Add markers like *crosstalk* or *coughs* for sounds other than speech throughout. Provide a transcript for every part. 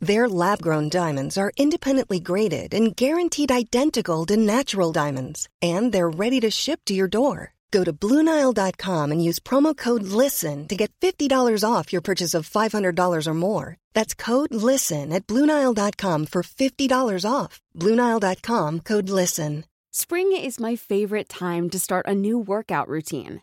Their lab grown diamonds are independently graded and guaranteed identical to natural diamonds, and they're ready to ship to your door. Go to Bluenile.com and use promo code LISTEN to get $50 off your purchase of $500 or more. That's code LISTEN at Bluenile.com for $50 off. Bluenile.com code LISTEN. Spring is my favorite time to start a new workout routine.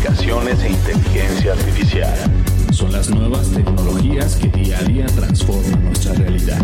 hipercomunicaciones e inteligencia artificial. Son las nuevas tecnologías que día a día transforman nuestra realidad.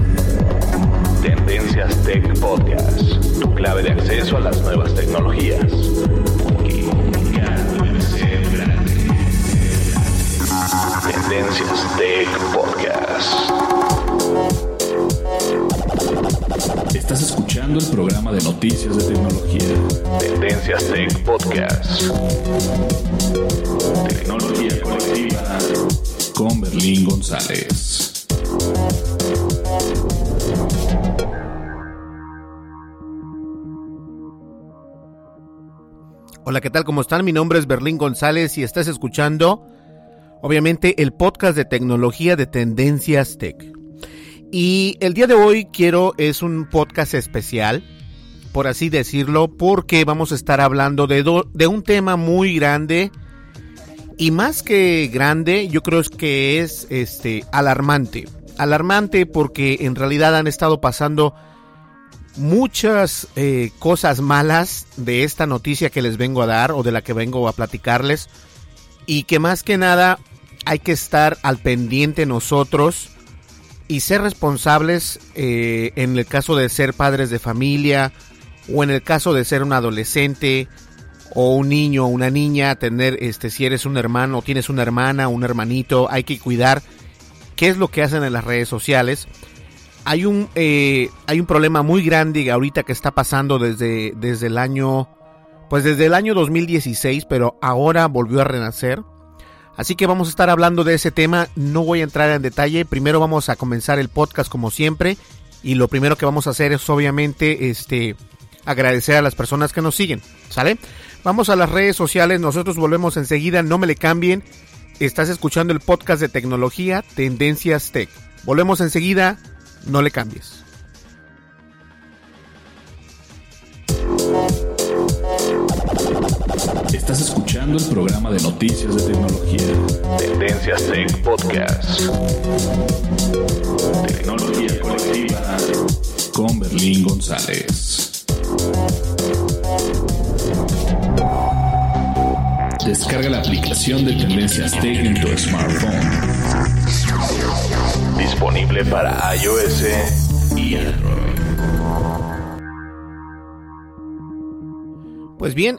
Hola, ¿qué tal? ¿Cómo están? Mi nombre es Berlín González y estás escuchando, obviamente, el podcast de tecnología de Tendencias Tech. Y el día de hoy quiero, es un podcast especial, por así decirlo, porque vamos a estar hablando de, do- de un tema muy grande y más que grande, yo creo que es este alarmante. Alarmante porque en realidad han estado pasando muchas eh, cosas malas de esta noticia que les vengo a dar o de la que vengo a platicarles y que más que nada hay que estar al pendiente nosotros y ser responsables eh, en el caso de ser padres de familia o en el caso de ser un adolescente o un niño o una niña, tener este si eres un hermano o tienes una hermana, un hermanito, hay que cuidar qué es lo que hacen en las redes sociales. Hay un eh, hay un problema muy grande ahorita que está pasando desde desde el año pues desde el año 2016, pero ahora volvió a renacer. Así que vamos a estar hablando de ese tema, no voy a entrar en detalle, primero vamos a comenzar el podcast como siempre y lo primero que vamos a hacer es obviamente este agradecer a las personas que nos siguen, ¿sale? Vamos a las redes sociales, nosotros volvemos enseguida, no me le cambien. Estás escuchando el podcast de tecnología Tendencias Tech. Volvemos enseguida, no le cambies. Estás escuchando el programa de noticias de tecnología. Tendencias Tech Podcast. Tecnología colectiva con Berlín González. Descarga la aplicación de Tendencias Tech en tu smartphone. Disponible para iOS y Android. Pues bien,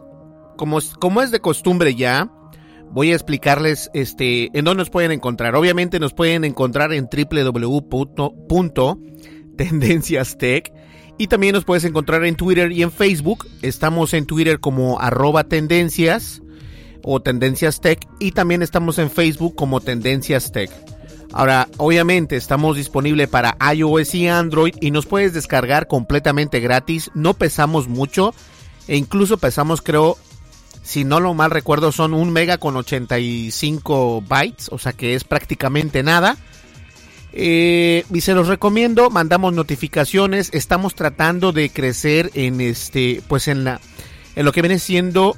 como, como es de costumbre ya, voy a explicarles este, en dónde nos pueden encontrar. Obviamente nos pueden encontrar en www.tendenciastech y también nos puedes encontrar en Twitter y en Facebook. Estamos en Twitter como arroba tendencias o tendencias tech y también estamos en Facebook como tendencias tech. Ahora, obviamente estamos disponibles para iOS y Android y nos puedes descargar completamente gratis. No pesamos mucho e incluso pesamos, creo, si no lo mal recuerdo, son un mega con 85 bytes, o sea que es prácticamente nada. Eh, y se los recomiendo, mandamos notificaciones, estamos tratando de crecer en este, pues en la, en lo que viene siendo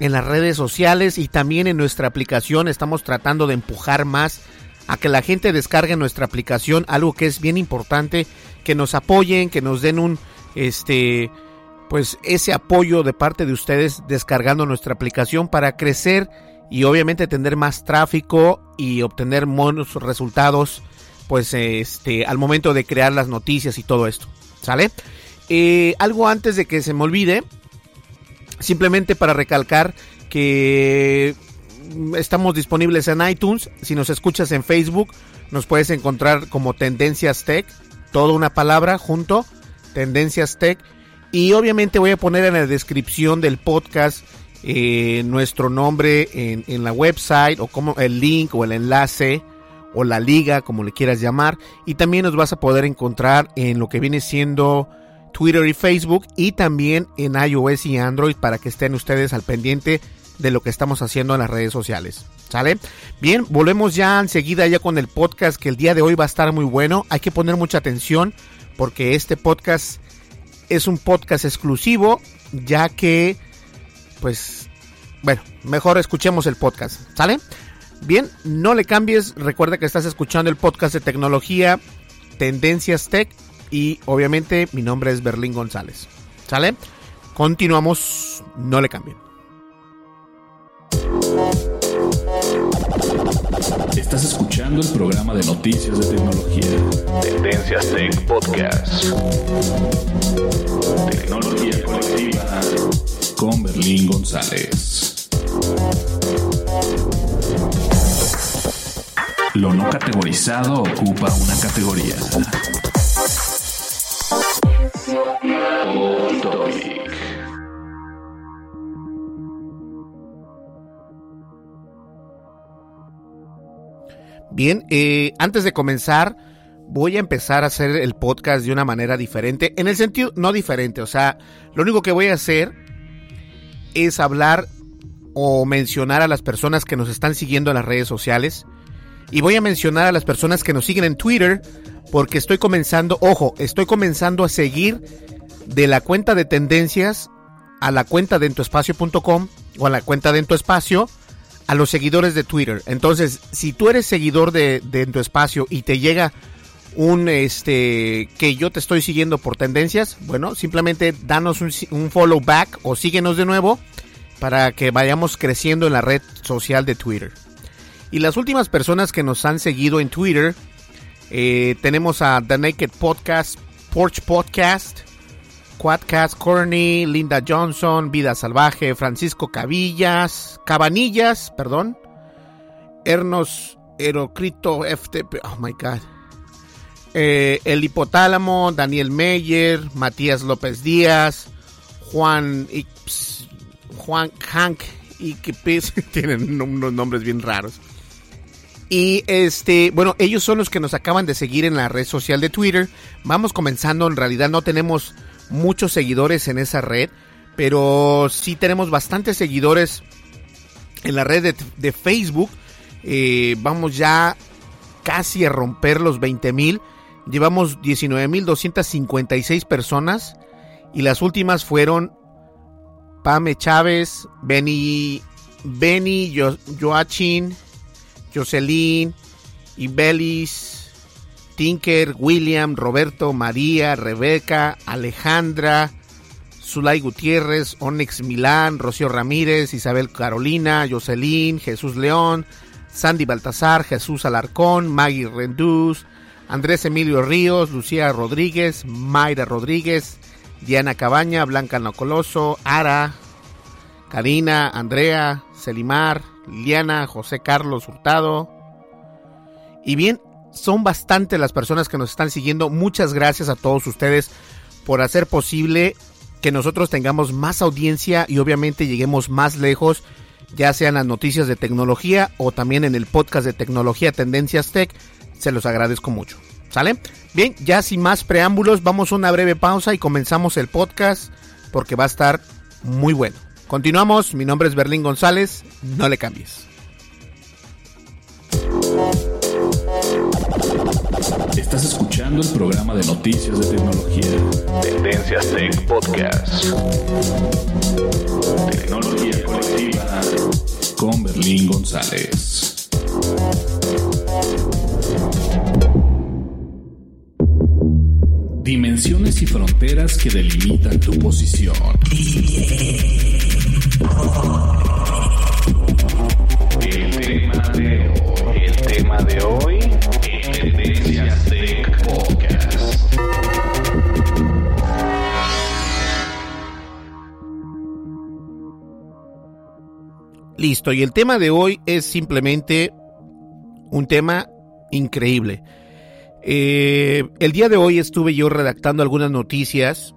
en las redes sociales y también en nuestra aplicación, estamos tratando de empujar más a que la gente descargue nuestra aplicación, algo que es bien importante, que nos apoyen, que nos den un, este, pues ese apoyo de parte de ustedes descargando nuestra aplicación para crecer y obviamente tener más tráfico y obtener buenos resultados pues este al momento de crear las noticias y todo esto sale eh, algo antes de que se me olvide simplemente para recalcar que estamos disponibles en iTunes si nos escuchas en Facebook nos puedes encontrar como Tendencias Tech toda una palabra junto Tendencias Tech y obviamente voy a poner en la descripción del podcast eh, nuestro nombre en, en, la website o como el link o el enlace o la liga, como le quieras llamar. Y también nos vas a poder encontrar en lo que viene siendo Twitter y Facebook y también en iOS y Android para que estén ustedes al pendiente de lo que estamos haciendo en las redes sociales. ¿Sale? Bien, volvemos ya enseguida ya con el podcast que el día de hoy va a estar muy bueno. Hay que poner mucha atención porque este podcast es un podcast exclusivo ya que pues bueno, mejor escuchemos el podcast, ¿sale? Bien, no le cambies, recuerda que estás escuchando el podcast de tecnología Tendencias Tech y obviamente mi nombre es Berlín González, ¿sale? Continuamos, no le cambien. Estás escuchando el programa de noticias de tecnología. Tendencias Tech Podcast. Tecnología colectiva con Berlín González. Lo no categorizado ocupa una categoría. Bien, eh, antes de comenzar, voy a empezar a hacer el podcast de una manera diferente. En el sentido, no diferente, o sea, lo único que voy a hacer es hablar o mencionar a las personas que nos están siguiendo en las redes sociales. Y voy a mencionar a las personas que nos siguen en Twitter porque estoy comenzando, ojo, estoy comenzando a seguir de la cuenta de tendencias a la cuenta de entuespacio.com o a la cuenta de espacio a los seguidores de Twitter. Entonces, si tú eres seguidor de, de tu espacio y te llega un este que yo te estoy siguiendo por tendencias, bueno, simplemente danos un, un, follow back o síguenos de nuevo para que vayamos creciendo en la red social de Twitter. Y las últimas personas que nos han seguido en Twitter, eh, tenemos a The Naked Podcast, Porch Podcast, Quadcast Corny, Linda Johnson, Vida Salvaje, Francisco Cabillas, Cabanillas, perdón, Ernos Herocrito FTP, oh my god. Eh, el hipotálamo, Daniel Meyer, Matías López Díaz, Juan Ips, Juan Hank y que *laughs* tienen unos nombres bien raros. Y este, bueno, ellos son los que nos acaban de seguir en la red social de Twitter. Vamos comenzando, en realidad no tenemos muchos seguidores en esa red, pero sí tenemos bastantes seguidores en la red de, Facebook. Eh, vamos ya casi a romper los 20 mil. Llevamos 19.256 personas y las últimas fueron Pame Chávez, Benny, Benny Joachim, Jocelyn, Ibelis, Tinker, William, Roberto, María, Rebeca, Alejandra, Zulay Gutiérrez, Onyx Milán, Rocío Ramírez, Isabel Carolina, Jocelyn, Jesús León, Sandy Baltasar, Jesús Alarcón, Maggie Renduz, Andrés Emilio Ríos, Lucía Rodríguez, Mayra Rodríguez, Diana Cabaña, Blanca Nocoloso, Ara, Karina, Andrea, Selimar, Liliana, José Carlos Hurtado. Y bien, son bastante las personas que nos están siguiendo. Muchas gracias a todos ustedes por hacer posible que nosotros tengamos más audiencia y obviamente lleguemos más lejos, ya sean las noticias de tecnología o también en el podcast de tecnología Tendencias Tech. Se los agradezco mucho. ¿Sale? Bien, ya sin más preámbulos, vamos a una breve pausa y comenzamos el podcast porque va a estar muy bueno. Continuamos, mi nombre es Berlín González, no le cambies. Estás escuchando el programa de noticias de tecnología. Tendencias Tech Podcast. Tecnología colectiva con Berlín González. Dimensiones y fronteras que delimitan tu posición. El tema de hoy, el tema de hoy, Listo, y el tema de hoy es simplemente un tema increíble. Eh, el día de hoy estuve yo redactando algunas noticias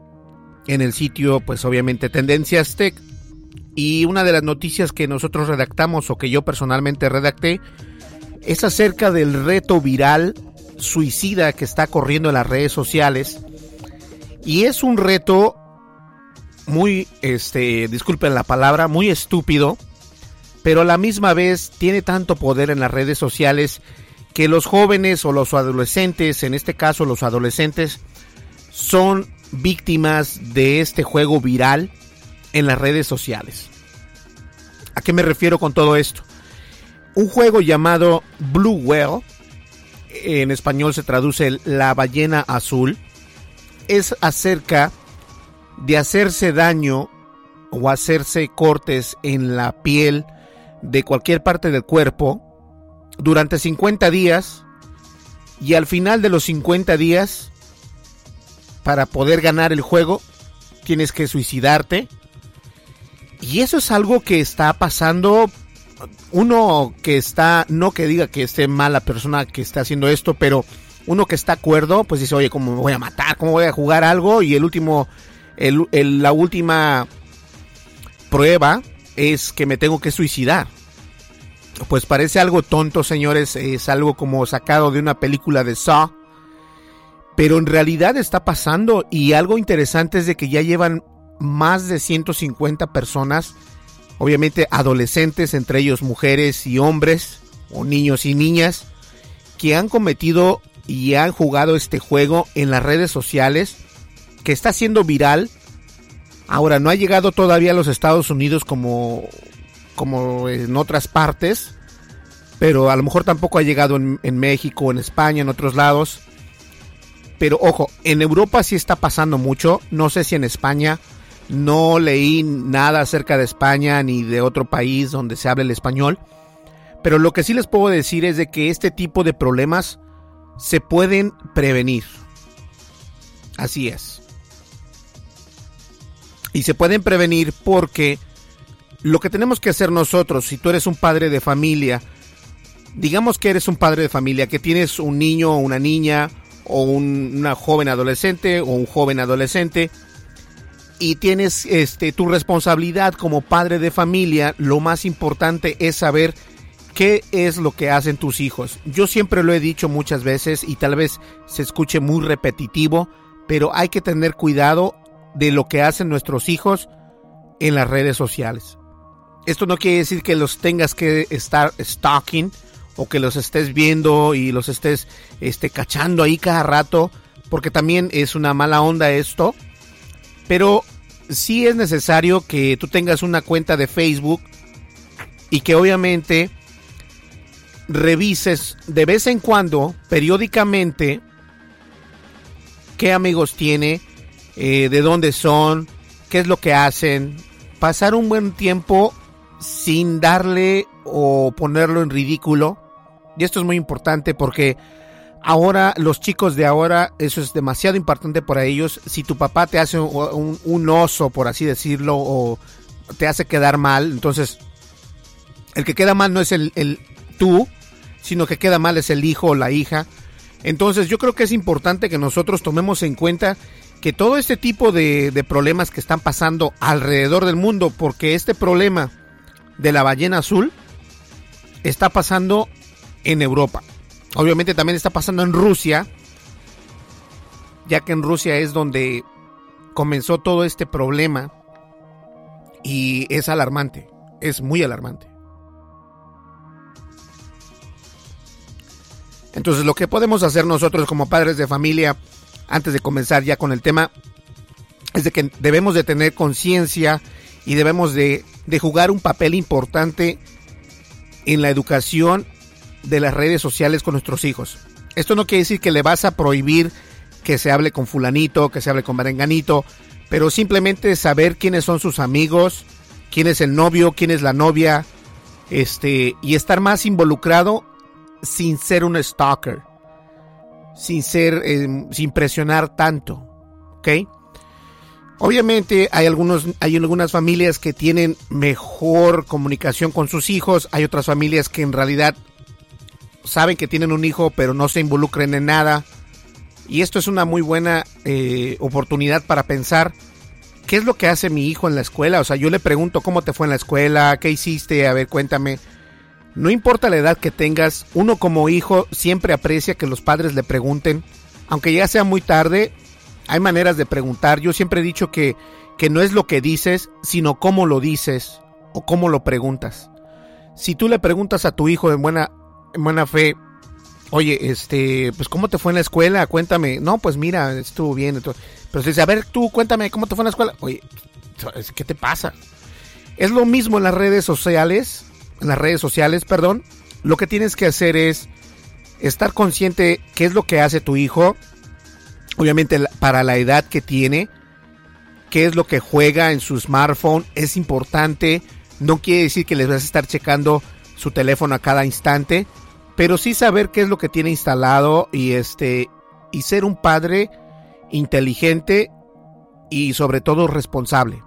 en el sitio, pues obviamente Tendencias Tech. Y una de las noticias que nosotros redactamos o que yo personalmente redacté es acerca del reto viral suicida que está corriendo en las redes sociales. Y es un reto muy, este, disculpen la palabra, muy estúpido, pero a la misma vez tiene tanto poder en las redes sociales que los jóvenes o los adolescentes, en este caso los adolescentes, son víctimas de este juego viral en las redes sociales. ¿A qué me refiero con todo esto? Un juego llamado Blue Whale, en español se traduce la ballena azul, es acerca de hacerse daño o hacerse cortes en la piel de cualquier parte del cuerpo durante 50 días y al final de los 50 días, para poder ganar el juego, tienes que suicidarte. Y eso es algo que está pasando. Uno que está, no que diga que esté mala persona que está haciendo esto, pero uno que está acuerdo, pues dice, oye, ¿cómo me voy a matar? ¿Cómo voy a jugar algo? Y el último, el, la última prueba es que me tengo que suicidar pues parece algo tonto, señores, es algo como sacado de una película de Saw, pero en realidad está pasando y algo interesante es de que ya llevan más de 150 personas, obviamente adolescentes, entre ellos mujeres y hombres, o niños y niñas, que han cometido y han jugado este juego en las redes sociales, que está siendo viral. Ahora, no ha llegado todavía a los Estados Unidos como como en otras partes, pero a lo mejor tampoco ha llegado en, México, en España, en otros lados. Pero ojo, en Europa sí está pasando mucho, no sé si en España, no leí nada acerca de España ni de otro país donde se hable el español, pero lo que sí les puedo decir es de que este tipo de problemas se pueden prevenir. Así es. Y se pueden prevenir porque lo que tenemos que hacer nosotros, si tú eres un padre de familia, digamos que eres un padre de familia, que tienes un niño o una niña, o una joven adolescente, o un joven adolescente, y tienes este, tu responsabilidad como padre de familia, lo más importante es saber qué es lo que hacen tus hijos. Yo siempre lo he dicho muchas veces y tal vez se escuche muy repetitivo, pero hay que tener cuidado de lo que hacen nuestros hijos en las redes sociales. Esto no quiere decir que los tengas que estar stalking o que los estés viendo y los estés este, cachando ahí cada rato, porque también es una mala onda esto. Pero sí es necesario que tú tengas una cuenta de Facebook y que obviamente revises de vez en cuando, periódicamente, qué amigos tiene, eh, de dónde son, qué es lo que hacen. Pasar un buen tiempo sin darle o ponerlo en ridículo. Y esto es muy importante porque ahora los chicos de ahora, eso es demasiado importante para ellos. Si tu papá te hace un, oso, por así decirlo, o te hace quedar mal, entonces el que queda mal no es el, el tú, sino que queda mal es el hijo o la hija. Entonces yo creo que es importante que nosotros tomemos en cuenta que todo este tipo de, de problemas que están pasando alrededor del mundo, porque este problema de la ballena azul está pasando en Europa. Obviamente también está pasando en Rusia, ya que en Rusia es donde comenzó todo este problema y es alarmante, es muy alarmante. Entonces lo que podemos hacer nosotros como padres de familia, antes de comenzar ya con el tema, es de que debemos de tener conciencia y debemos de, jugar un papel importante en la educación de las redes sociales con nuestros hijos. Esto no quiere decir que le vas a prohibir que se hable con fulanito, que se hable con merenganito, pero simplemente saber quiénes son sus amigos, quién es el novio, quién es la novia, este, y estar más involucrado sin ser un stalker, sin ser, eh, sin presionar tanto, ¿ok? Obviamente hay algunos, hay algunas familias que tienen mejor comunicación con sus hijos, hay otras familias que en realidad saben que tienen un hijo pero no se involucren en nada. Y esto es una muy buena eh, oportunidad para pensar qué es lo que hace mi hijo en la escuela. O sea, yo le pregunto cómo te fue en la escuela, qué hiciste, a ver, cuéntame. No importa la edad que tengas, uno como hijo siempre aprecia que los padres le pregunten, aunque ya sea muy tarde, hay maneras de preguntar. Yo siempre he dicho que, que no es lo que dices, sino cómo lo dices o cómo lo preguntas. Si tú le preguntas a tu hijo en buena, en buena fe, oye, este, pues cómo te fue en la escuela, cuéntame. No, pues mira, estuvo bien. Pero si dice, a ver, tú cuéntame cómo te fue en la escuela. Oye, ¿qué te pasa? Es lo mismo en las redes sociales, en las redes sociales, perdón. Lo que tienes que hacer es estar consciente qué es lo que hace tu hijo, obviamente para la edad que tiene, qué es lo que juega en su smartphone, es importante. No quiere decir que les vas a estar checando su teléfono a cada instante, pero sí saber qué es lo que tiene instalado y este y ser un padre inteligente y sobre todo responsable.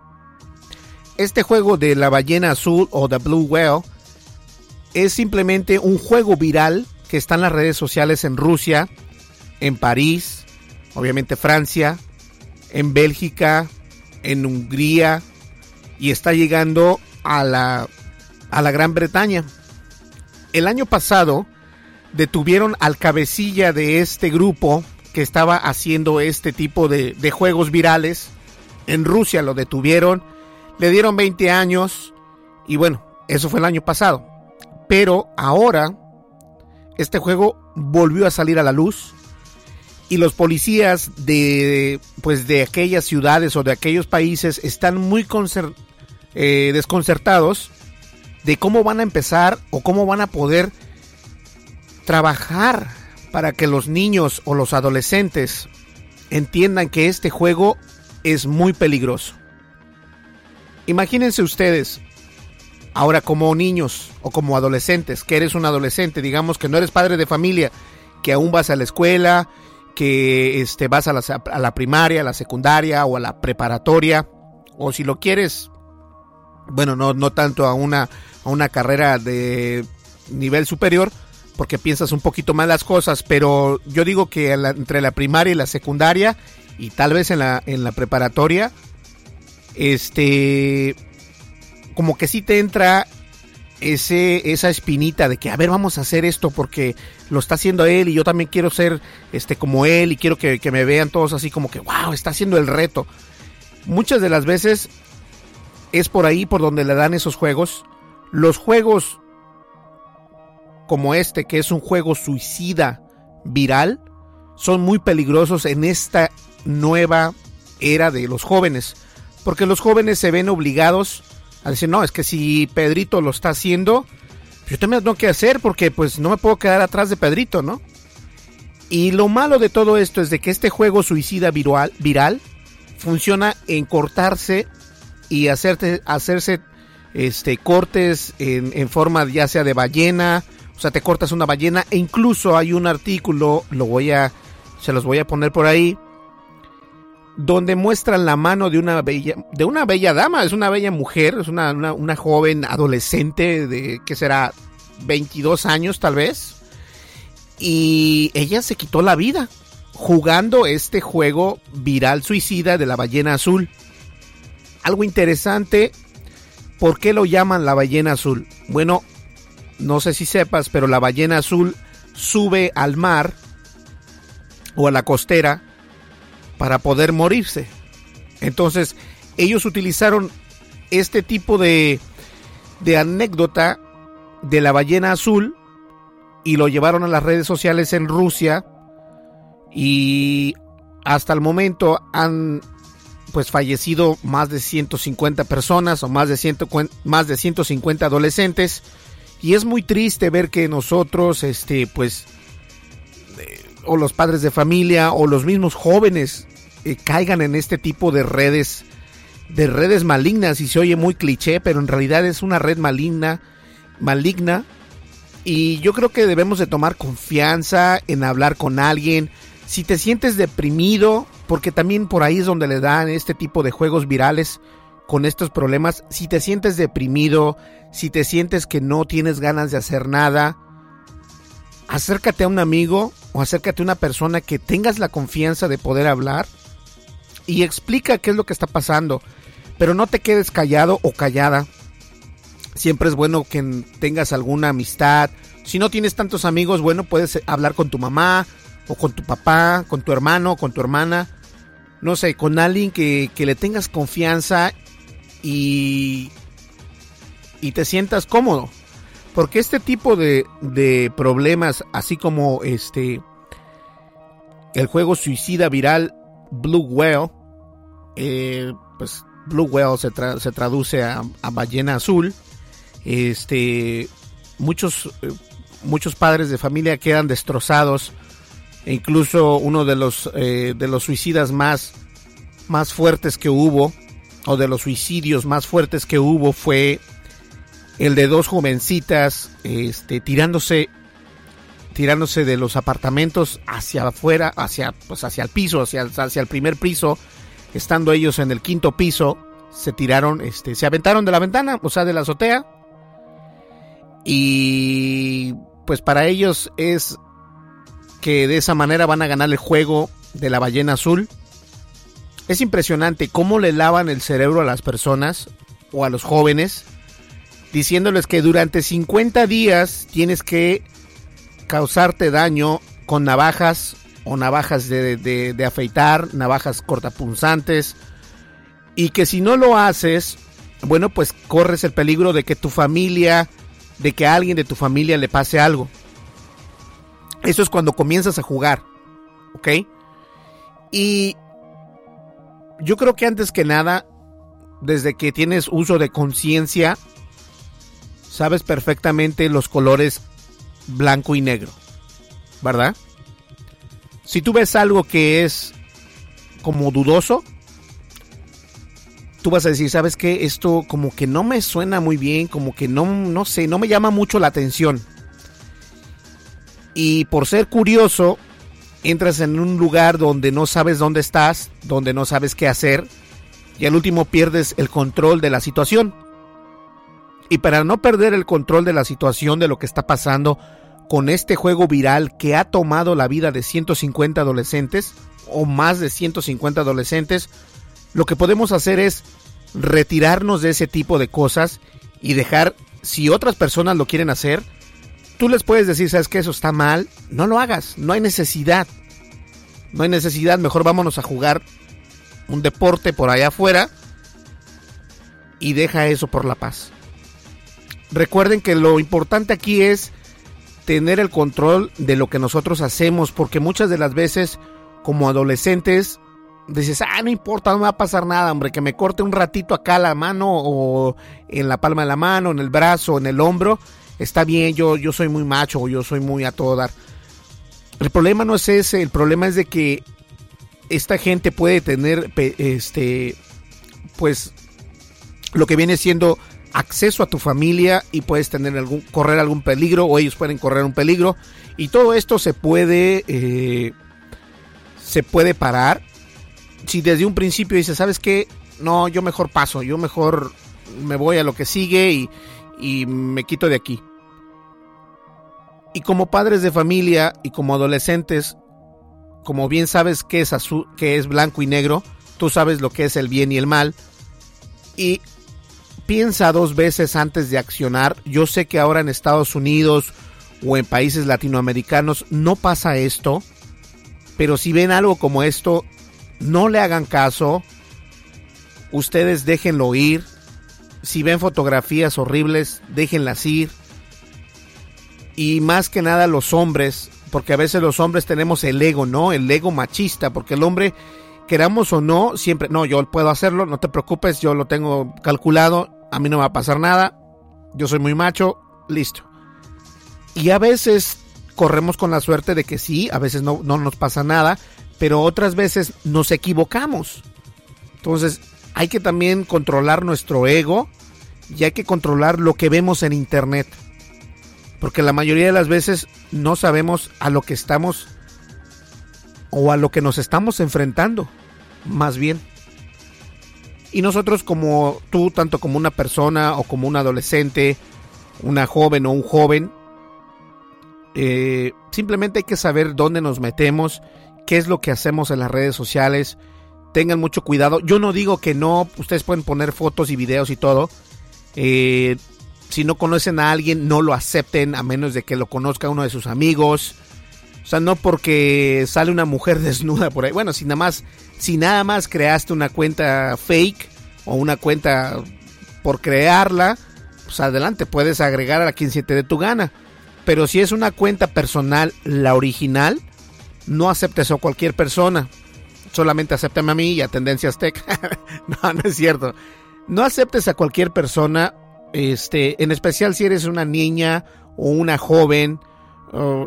Este juego de la ballena azul o The Blue Whale es simplemente un juego viral que está en las redes sociales en Rusia, en París, obviamente Francia, en Bélgica, en Hungría y está llegando a la, a la Gran Bretaña. El año pasado detuvieron al cabecilla de este grupo que estaba haciendo este tipo de, de juegos virales. En Rusia lo detuvieron, le dieron 20 años y bueno, eso fue el año pasado. Pero ahora este juego volvió a salir a la luz y los policías de pues de aquellas ciudades o de aquellos países están muy eh, desconcertados de cómo van a empezar o cómo van a poder trabajar para que los niños o los adolescentes entiendan que este juego es muy peligroso. Imagínense ustedes, ahora como niños o como adolescentes, que eres un adolescente, digamos que no eres padre de familia, que aún vas a la escuela, que este, vas a la, a la primaria, a la secundaria o a la preparatoria, o si lo quieres, bueno, no, no tanto a una, a una carrera de nivel superior, porque piensas un poquito más las cosas, pero yo digo que entre la primaria y la secundaria, y tal vez en la, en la preparatoria, este, como que sí te entra ese, esa espinita de que, a ver, vamos a hacer esto porque lo está haciendo él y yo también quiero ser este, como él y quiero que, que me vean todos así como que, wow, está haciendo el reto. Muchas de las veces es por ahí por donde le dan esos juegos. Los juegos como este, que es un juego suicida viral, son muy peligrosos en esta nueva era de los jóvenes. Porque los jóvenes se ven obligados a decir, no, es que si Pedrito lo está haciendo, yo también tengo que hacer porque pues no me puedo quedar atrás de Pedrito, ¿no? Y lo malo de todo esto es de que este juego suicida viral, viral funciona en cortarse y hacerse este, cortes en, en, forma ya sea de ballena, o sea, te cortas una ballena e incluso hay un artículo, lo voy a, se los voy a poner por ahí, donde muestran la mano de una bella, de una bella dama, es una bella mujer, es una, una, joven adolescente de, que será 22 años tal vez, y ella se quitó la vida jugando este juego viral suicida de la ballena azul. Algo interesante, ¿por qué lo llaman la ballena azul? Bueno, no sé si sepas, pero la ballena azul sube al mar o a la costera para poder morirse. Entonces, ellos utilizaron este tipo de, de anécdota de la ballena azul y lo llevaron a las redes sociales en Rusia y hasta el momento han pues fallecido más de 150 personas o más de, más de 150 adolescentes y es muy triste ver que nosotros este pues o los padres de familia o los mismos jóvenes eh, caigan en este tipo de redes de redes malignas y se oye muy cliché, pero en realidad es una red maligna, maligna y yo creo que debemos de tomar confianza en hablar con alguien. Si te sientes deprimido, porque también por ahí es donde le dan este tipo de juegos virales con estos problemas, si te sientes deprimido, si te sientes que no tienes ganas de hacer nada, acércate a un amigo o acércate a una persona que tengas la confianza de poder hablar y explica qué es lo que está pasando. Pero no te quedes callado o callada. Siempre es bueno que tengas alguna amistad. Si no tienes tantos amigos, bueno, puedes hablar con tu mamá o con tu papá, con tu hermano, con tu hermana. No sé, con alguien que, le tengas confianza y, y te sientas cómodo. Porque este tipo de, de problemas, así como este el juego suicida viral Blue Whale, eh, pues Blue Whale se, se traduce a, ballena azul. Este, muchos, eh, muchos padres de familia quedan destrozados. E incluso uno de los, eh, de los suicidas más, más fuertes que hubo, o de los suicidios más fuertes que hubo, fue el de dos jovencitas este, tirándose tirándose de los apartamentos hacia afuera, hacia, pues hacia el piso, hacia, hacia el primer piso, estando ellos en el quinto piso, se tiraron, este, se aventaron de la ventana, o sea, de la azotea. Y pues para ellos es que de esa manera van a ganar el juego de la ballena azul. Es impresionante cómo le lavan el cerebro a las personas o a los jóvenes, diciéndoles que durante 50 días tienes que causarte daño con navajas o navajas de, afeitar, navajas cortapunzantes, y que si no lo haces, bueno, pues corres el peligro de que tu familia, de que a alguien de tu familia le pase algo. Eso es cuando comienzas a jugar, ¿ok? Y yo creo que antes que nada, desde que tienes uso de conciencia, sabes perfectamente los colores blanco y negro, ¿verdad? Si tú ves algo que es como dudoso, tú vas a decir, ¿sabes qué? Esto como que no me suena muy bien, como que no, no sé, no me llama mucho la atención. Y por ser curioso, entras en un lugar donde no sabes dónde estás, donde no sabes qué hacer, y al último pierdes el control de la situación. Y para no perder el control de la situación de lo que está pasando con este juego viral que ha tomado la vida de 150 adolescentes o más de 150 adolescentes, lo que podemos hacer es retirarnos de ese tipo de cosas y dejar, si otras personas lo quieren hacer, tú les puedes decir, sabes que eso está mal, no lo hagas, no hay necesidad. No hay necesidad, mejor vámonos a jugar un deporte por allá afuera y deja eso por la paz. Recuerden que lo importante aquí es tener el control de lo que nosotros hacemos, porque muchas de las veces como adolescentes dices, ah, no importa, no me va a pasar nada, hombre, que me corte un ratito acá la mano o en la palma de la mano, en el brazo, en el hombro, está bien, yo, yo soy muy macho yo soy muy a todo dar. El problema no es ese, el problema es de que esta gente puede tener, este, pues, lo que viene siendo acceso a tu familia y puedes tener algún, correr algún peligro o ellos pueden correr un peligro y todo esto se puede, eh, se puede parar si desde un principio dices, ¿sabes qué? No, yo mejor paso, yo mejor me voy a lo que sigue y, y me quito de aquí. Y como padres de familia y como adolescentes, como bien sabes que es azul, que es blanco y negro, tú sabes lo que es el bien y el mal. Y piensa dos veces antes de accionar. Yo sé que ahora en Estados Unidos o en países latinoamericanos no pasa esto, pero si ven algo como esto, no le hagan caso. Ustedes déjenlo ir. Si ven fotografías horribles, déjenlas ir. Y más que nada los hombres, porque a veces los hombres tenemos el ego, ¿no? El ego machista, porque el hombre, queramos o no, siempre, no, yo puedo hacerlo, no te preocupes, yo lo tengo calculado, a mí no me va a pasar nada, yo soy muy macho, listo. Y a veces corremos con la suerte de que sí, a veces no, no nos pasa nada, pero otras veces nos equivocamos. Entonces hay que también controlar nuestro ego y hay que controlar lo que vemos en internet. Porque la mayoría de las veces no sabemos a lo que estamos o a lo que nos estamos enfrentando, más bien. Y nosotros como tú, tanto como una persona o como un adolescente, una joven o un joven, eh, simplemente hay que saber dónde nos metemos, qué es lo que hacemos en las redes sociales. Tengan mucho cuidado. Yo no digo que no, ustedes pueden poner fotos y videos y todo. Eh, si no conocen a alguien, no lo acepten a menos de que lo conozca uno de sus amigos. O sea, no porque sale una mujer *laughs* desnuda por ahí. Bueno, si nada más, si nada más creaste una cuenta fake o una cuenta por crearla, pues adelante, puedes agregar a quien se te dé tu gana. Pero si es una cuenta personal, la original, no aceptes a cualquier persona. Solamente acéptame a mí y a Tendencias Tech. *laughs* no, no es cierto. No aceptes a cualquier persona, este, en especial si eres una niña o una joven.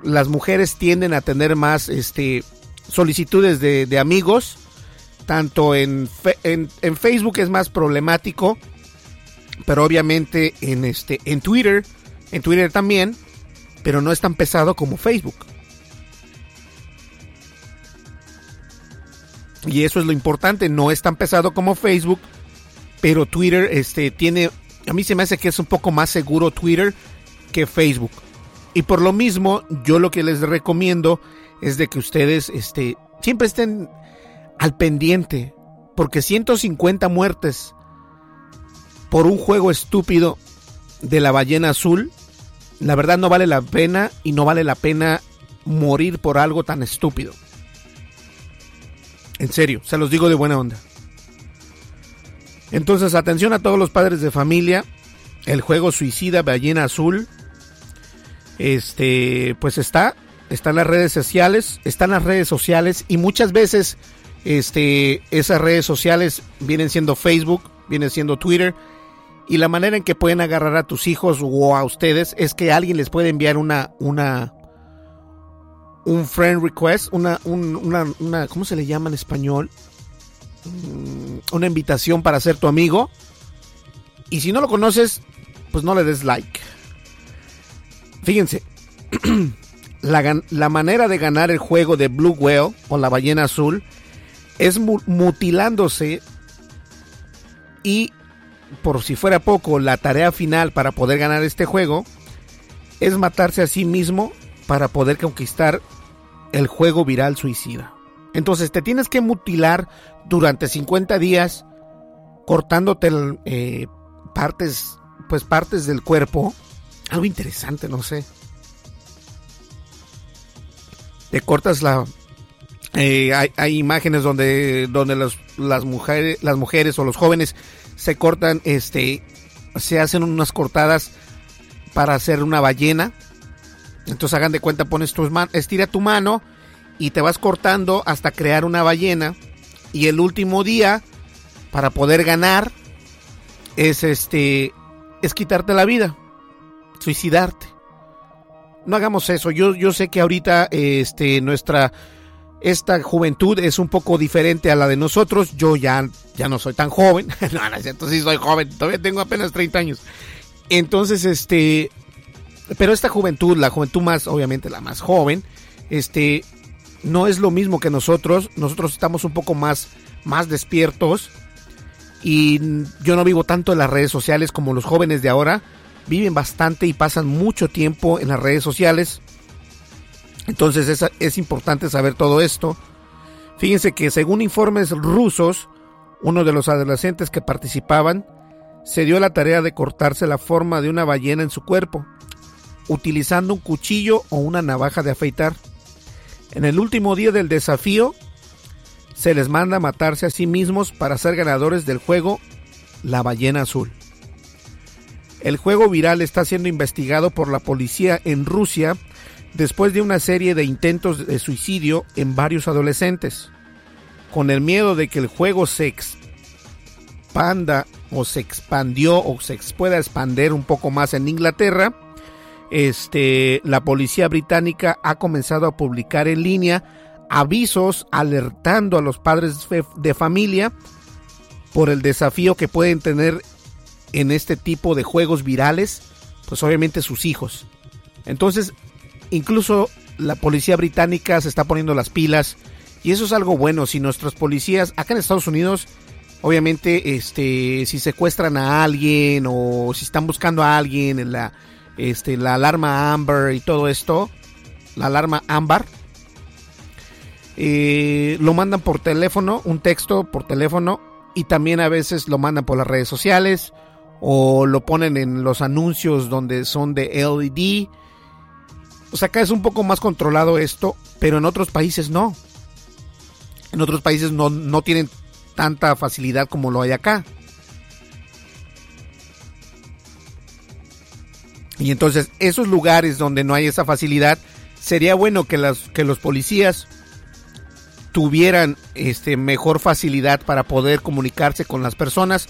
las mujeres tienden a tener más este, solicitudes de, de amigos. Tanto en, en, Facebook es más problemático pero obviamente en este en Twitter, en Twitter también, pero no es tan pesado como Facebook. Y eso es lo importante, no es tan pesado como Facebook, pero Twitter este tiene a mí se me hace que es un poco más seguro Twitter que Facebook. Y por lo mismo, yo lo que les recomiendo es de que ustedes este siempre estén al pendiente, porque 150 muertes por un juego estúpido de la ballena azul, la verdad no vale la pena y no vale la pena morir por algo tan estúpido. En serio, se los digo de buena onda. Entonces, atención a todos los padres de familia. El juego Suicida Ballena Azul. Este, pues está. Está en las redes sociales. Está en las redes sociales. Y muchas veces, este, esas redes sociales vienen siendo Facebook, vienen siendo Twitter y la manera en que pueden agarrar a tus hijos o a ustedes es que alguien les puede enviar una, una, un friend request, una, una, ¿cómo se le llama en español? Mm, una invitación para ser tu amigo. Y si no lo conoces, pues no le des like. Fíjense, *clears throat* la, la manera de ganar el juego de Blue Whale o la ballena azul es mutilándose y por si fuera poco, la tarea final para poder ganar este juego es matarse a sí mismo para poder conquistar el juego viral suicida. Entonces te tienes que mutilar durante 50 días cortándote eh, partes, pues partes del cuerpo. Algo interesante, no sé. Te cortas la... Eh, hay, imágenes donde, donde las, mujeres, las mujeres o los jóvenes se cortan, este, se hacen unas cortadas para hacer una ballena. Entonces hagan de cuenta, pones tus manos, estira tu mano y te vas cortando hasta crear una ballena. Y el último día, para poder ganar, es este, es quitarte la vida, suicidarte. No hagamos eso. Yo, yo sé que ahorita, este, nuestra esta juventud es un poco diferente a la de nosotros. Yo ya, ya no soy tan joven. *laughs* no, no es cierto, sí soy joven. Todavía tengo apenas 30 años. Entonces, este. Pero esta juventud, la juventud más, obviamente la más joven, este. No es lo mismo que nosotros. Nosotros estamos un poco más, más despiertos. Y yo no vivo tanto en las redes sociales como los jóvenes de ahora. Viven bastante y pasan mucho tiempo en las redes sociales entonces es, importante saber todo esto. Fíjense que según informes rusos, uno de los adolescentes que participaban se dio la tarea de cortarse la forma de una ballena en su cuerpo, utilizando un cuchillo o una navaja de afeitar. En el último día del desafío, se les manda a matarse a sí mismos para ser ganadores del juego La Ballena Azul. El juego viral está siendo investigado por la policía en Rusia después de una serie de intentos de suicidio en varios adolescentes. Con el miedo de que el juego se expanda o se expandió o se pueda expander un poco más en Inglaterra, este, la policía británica ha comenzado a publicar en línea avisos alertando a los padres de familia por el desafío que pueden tener en este tipo de juegos virales, pues obviamente sus hijos. Entonces, incluso la policía británica se está poniendo las pilas y eso es algo bueno. Si nuestros policías acá en Estados Unidos, obviamente, este, si secuestran a alguien o si están buscando a alguien en la, este, la alarma Amber y todo esto, la alarma Amber, eh, lo mandan por teléfono, un texto por teléfono y también a veces lo mandan por las redes sociales o lo ponen en los anuncios donde son de LED. O sea, acá es un poco más controlado esto, pero en otros países no. En otros países no, no tienen tanta facilidad como lo hay acá. Y entonces esos lugares donde no hay esa facilidad, sería bueno que, las, que los policías tuvieran este, mejor facilidad para poder comunicarse con las personas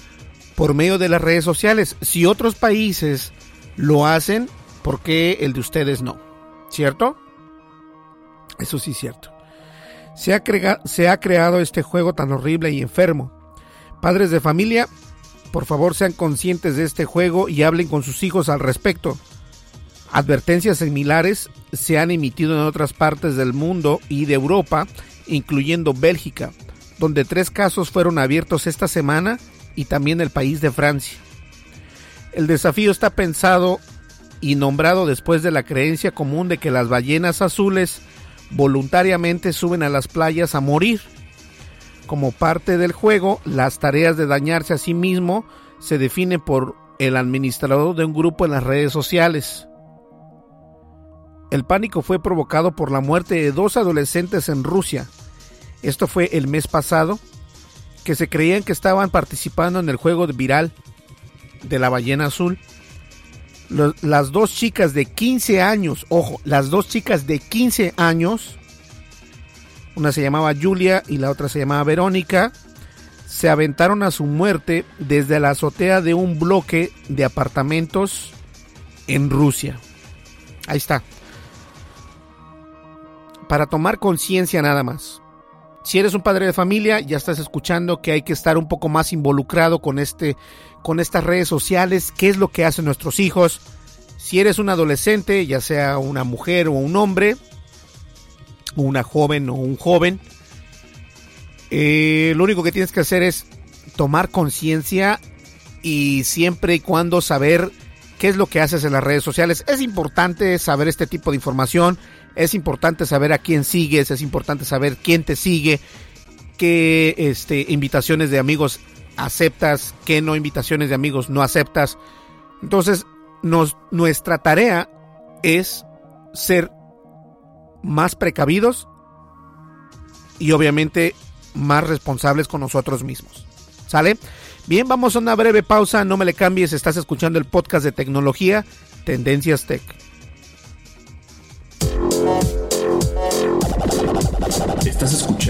por medio de las redes sociales. Si otros países lo hacen, ¿por qué el de ustedes no? ¿Cierto? Eso sí es cierto. Se ha, se ha creado este juego tan horrible y enfermo. Padres de familia, por favor sean conscientes de este juego y hablen con sus hijos al respecto. Advertencias similares se han emitido en otras partes del mundo y de Europa incluyendo Bélgica, donde tres casos fueron abiertos esta semana y también el país de Francia. El desafío está pensado y nombrado después de la creencia común de que las ballenas azules voluntariamente suben a las playas a morir. Como parte del juego, las tareas de dañarse a sí mismo se definen por el administrador de un grupo en las redes sociales. El pánico fue provocado por la muerte de dos adolescentes en Rusia, esto fue el mes pasado, que se creían que estaban participando en el juego viral de la ballena azul. Las dos chicas de 15 años, ojo, las dos chicas de 15 años, una se llamaba Julia y la otra se llamaba Verónica, se aventaron a su muerte desde la azotea de un bloque de apartamentos en Rusia. Ahí está. Para tomar conciencia nada más si eres un padre de familia, ya estás escuchando que hay que estar un poco más involucrado con este con estas redes sociales, qué es lo que hacen nuestros hijos. Si eres un adolescente, ya sea una mujer o un hombre, una joven o un joven, eh, lo único que tienes que hacer es tomar conciencia y siempre y cuando saber qué es lo que haces en las redes sociales. Es importante saber este tipo de información es importante saber a quién sigues, es importante saber quién te sigue, qué este, invitaciones de amigos aceptas, qué no invitaciones de amigos no aceptas. Entonces, nos, nuestra tarea es ser más precavidos y obviamente más responsables con nosotros mismos. ¿Sale? Bien, vamos a una breve pausa, no me le cambies, estás escuchando el podcast de tecnología Tendencias Tech. Estás escuchando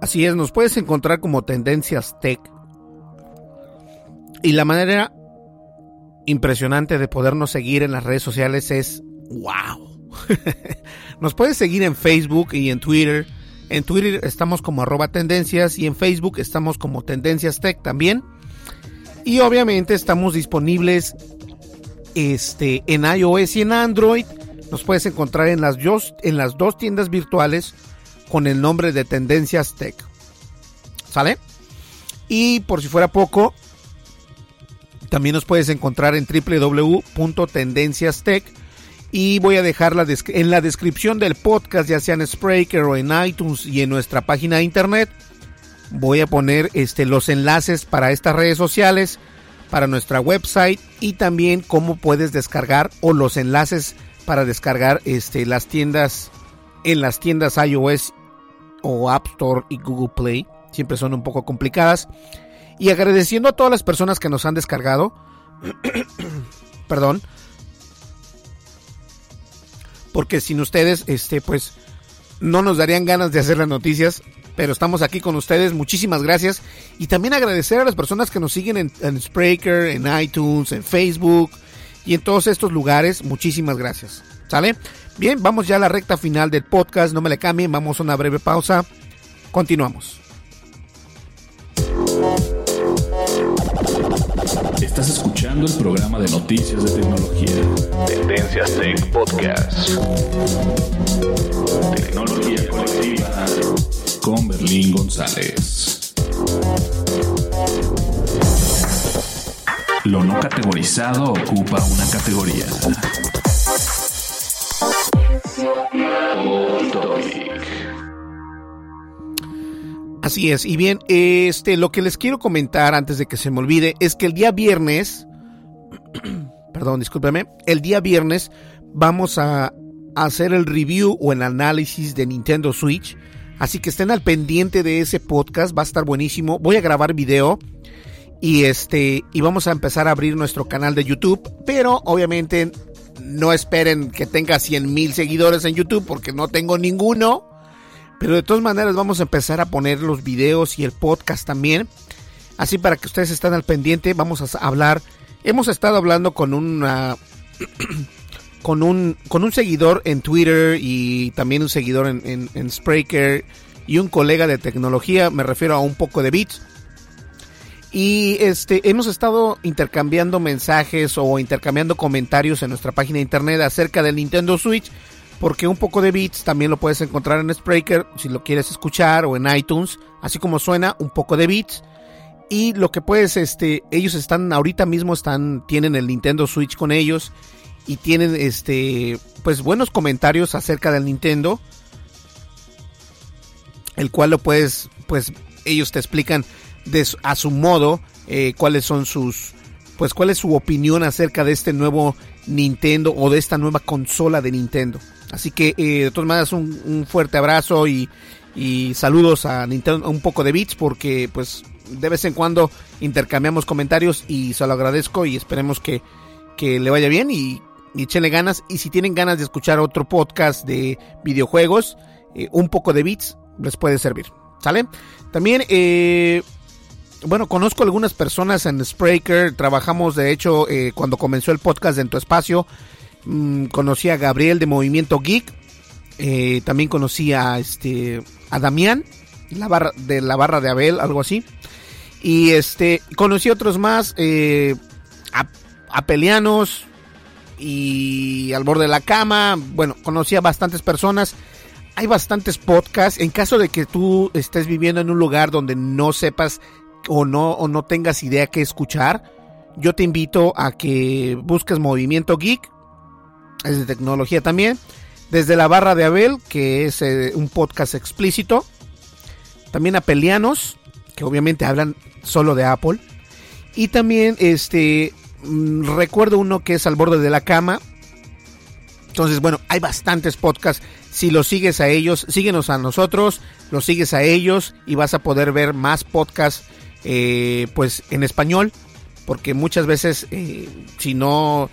Así es, nos puedes encontrar como Tendencias Tech. Y la manera impresionante de podernos seguir en las redes sociales es wow. *laughs* nos puedes seguir en Facebook y en Twitter. En Twitter estamos como arroba tendencias y en Facebook estamos como Tendencias Tech también. Y obviamente estamos disponibles este, en iOS y en Android. Nos puedes encontrar en las, en las dos tiendas virtuales con el nombre de Tendencias Tech. ¿Sale? Y por si fuera poco, también nos puedes encontrar en www.tendenciastech y voy a dejarla en la descripción del podcast, ya sea en Spreaker o en iTunes y en nuestra página de internet. Voy a poner este, los enlaces para estas redes sociales para nuestra website y también cómo puedes descargar o los enlaces para descargar este, las tiendas en las tiendas iOS o App Store y Google Play. Siempre son un poco complicadas. Y agradeciendo a todas las personas que nos han descargado. *coughs* Perdón. Porque sin ustedes, este, pues, no nos darían ganas de hacer las noticias. Pero estamos aquí con ustedes. Muchísimas gracias. Y también agradecer a las personas que nos siguen en, en Spreaker, en iTunes, en Facebook y en todos estos lugares. Muchísimas gracias. ¿Sale? Bien, vamos ya a la recta final del podcast. No me le cambien. Vamos a una breve pausa. Continuamos. Estás escuchando el programa de noticias de tecnología. Tendencias Tech Podcast. Tecnología colectiva con Berlín González. Lo no categorizado ocupa una categoría. Así es, y bien, este, lo que les quiero comentar antes de que se me olvide es que el día viernes, *clears throat* perdón, discúlpeme, el día viernes vamos a hacer el review o el análisis de Nintendo Switch, así que estén al pendiente de ese podcast, va a estar buenísimo, voy a grabar video y este, y vamos a empezar a abrir nuestro canal de YouTube, pero obviamente no esperen que tenga 100 mil seguidores en YouTube porque no tengo ninguno. Pero de todas maneras vamos a empezar a poner los videos y el podcast también. Así para que ustedes estén al pendiente, vamos a hablar. Hemos estado hablando con una *clears throat* con un con un seguidor en Twitter y también un seguidor en, en, Spreaker y un colega de tecnología, me refiero a un poco de bits. Y este hemos estado intercambiando mensajes o intercambiando comentarios en nuestra página de internet acerca del Nintendo Switch porque un poco de beats también lo puedes encontrar en Spreaker si lo quieres escuchar o en iTunes, así como suena un poco de beats. Y lo que puedes, este, ellos están ahorita mismo están, tienen el Nintendo Switch con ellos y tienen, este, pues buenos comentarios acerca del Nintendo, el cual lo puedes, pues ellos te explican de, a su modo eh, cuáles son sus, pues cuál es su opinión acerca de este nuevo Nintendo o de esta nueva consola de Nintendo. Así que eh, de todas maneras un, fuerte abrazo y, saludos a Nintendo, un poco de bits porque pues de vez en cuando intercambiamos comentarios y se lo agradezco y esperemos que, que le vaya bien y, y échenle ganas. Y si tienen ganas de escuchar otro podcast de videojuegos, eh, un poco de bits les puede servir. ¿Sale? También, eh, bueno, conozco algunas personas en Spreaker. Trabajamos, de hecho, eh, cuando comenzó el podcast En Tu Espacio Mm, conocí a Gabriel de Movimiento Geek. Eh, también conocí a, este, a Damián la barra, de la barra de Abel, algo así. Y este conocí otros más, eh, a, a, Pelianos y al borde de la cama. Bueno, conocí a bastantes personas. Hay bastantes podcasts. En caso de que tú estés viviendo en un lugar donde no sepas o no, o no tengas idea qué escuchar, yo te invito a que busques Movimiento Geek es de tecnología también. Desde la barra de Abel, que es eh, un podcast explícito. También a Pelianos, que obviamente hablan solo de Apple. Y también este mm, recuerdo uno que es al borde de la cama. Entonces, bueno, hay bastantes podcasts. Si los sigues a ellos, síguenos a nosotros, los sigues a ellos y vas a poder ver más podcasts eh, pues en español. Porque muchas veces, eh, si no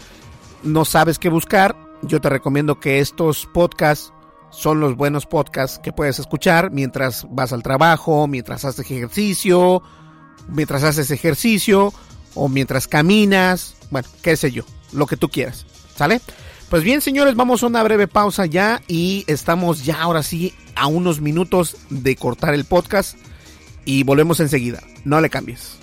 no sabes qué buscar, yo te recomiendo que estos podcasts son los buenos podcasts que puedes escuchar mientras vas al trabajo, mientras haces ejercicio, mientras haces ejercicio o mientras caminas, bueno, qué sé yo, lo que tú quieras, ¿sale? Pues bien, señores, vamos a una breve pausa ya y estamos ya ahora sí a unos minutos de cortar el podcast y volvemos enseguida. No le cambies.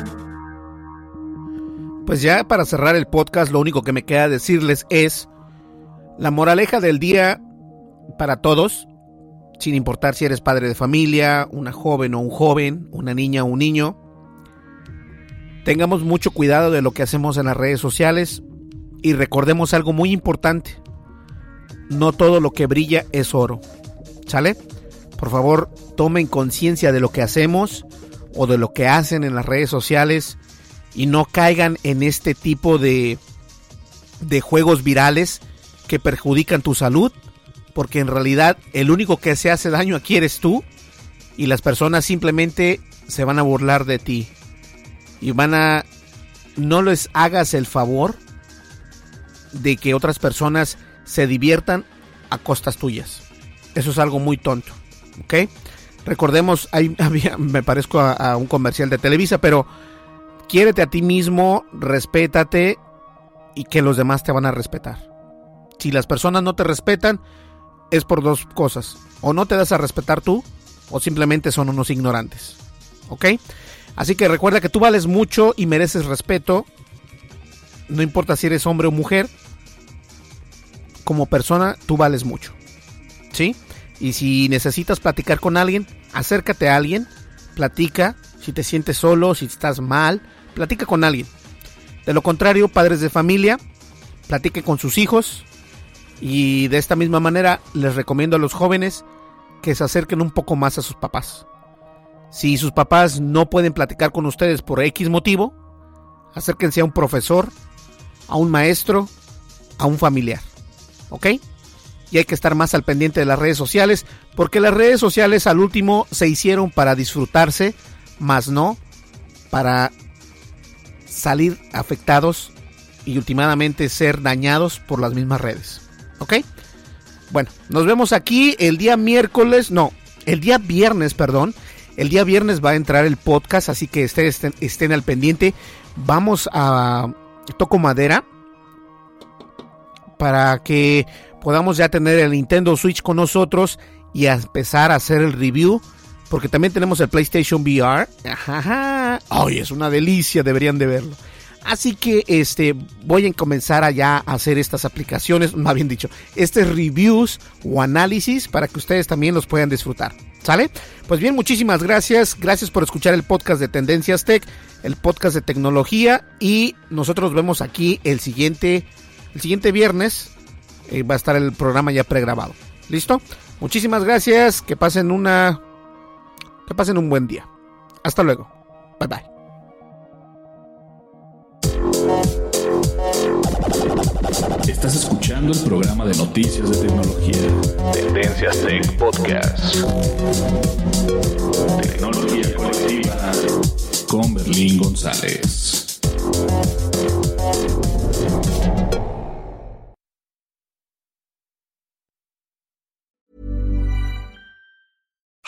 Pues ya para cerrar el podcast, lo único que me queda decirles es la moraleja del día para todos, sin importar si eres padre de familia, una joven o un joven, una niña o un niño. Tengamos mucho cuidado de lo que hacemos en las redes sociales y recordemos algo muy importante. No todo lo que brilla es oro. ¿Sale? Por favor, tomen conciencia de lo que hacemos o de lo que hacen en las redes sociales y no caigan en este tipo de, de juegos virales que perjudican tu salud, porque en realidad el único que se hace daño aquí eres tú y las personas simplemente se van a burlar de ti y van a no les hagas el favor de que otras personas se diviertan a costas tuyas. Eso es algo muy tonto, ¿ok? Recordemos, ahí *laughs* había, me parezco a un comercial de Televisa, pero quiérete a ti mismo, respétate y que los demás te van a respetar. Si las personas no te respetan, es por dos cosas. O no te das a respetar tú, o simplemente son unos ignorantes. ¿Ok? Así que recuerda que tú vales mucho y mereces respeto. No importa si eres hombre o mujer. Como persona, tú vales mucho. ¿Sí? Y si necesitas platicar con alguien, acércate a alguien, platica. Si te sientes solo, si estás mal, platica con alguien. De lo contrario, padres de familia, platique con sus hijos. Y de esta misma manera les recomiendo a los jóvenes que se acerquen un poco más a sus papás. Si sus papás no pueden platicar con ustedes por X motivo, acérquense a un profesor, a un maestro, a un familiar. ¿Ok? Y hay que estar más al pendiente de las redes sociales, porque las redes sociales al último se hicieron para disfrutarse, más no para salir afectados y últimamente ser dañados por las mismas redes. ¿Ok? Bueno, nos vemos aquí el día miércoles, no, el día viernes, perdón. El día viernes va a entrar el podcast, así que estén, al pendiente. Vamos a toco madera para que podamos ya tener el Nintendo Switch con nosotros y a empezar a hacer el review. Porque también tenemos el PlayStation VR. Ajá. Ay, es una delicia, deberían de verlo. Así que este voy a comenzar allá a hacer estas aplicaciones, más bien dicho, estos reviews o análisis para que ustedes también los puedan disfrutar. ¿Sale? Pues bien, muchísimas gracias. Gracias por escuchar el podcast de Tendencias Tech, el podcast de tecnología y nosotros nos vemos aquí el siguiente el siguiente viernes. Eh, va a estar el programa ya pregrabado. ¿Listo? Muchísimas gracias. Que pasen una que pasen un buen día. Hasta luego. Bye bye. Estás escuchando el programa de noticias de tecnología. Tendencias Tech Podcast. Tecnología colectiva con Berlín González.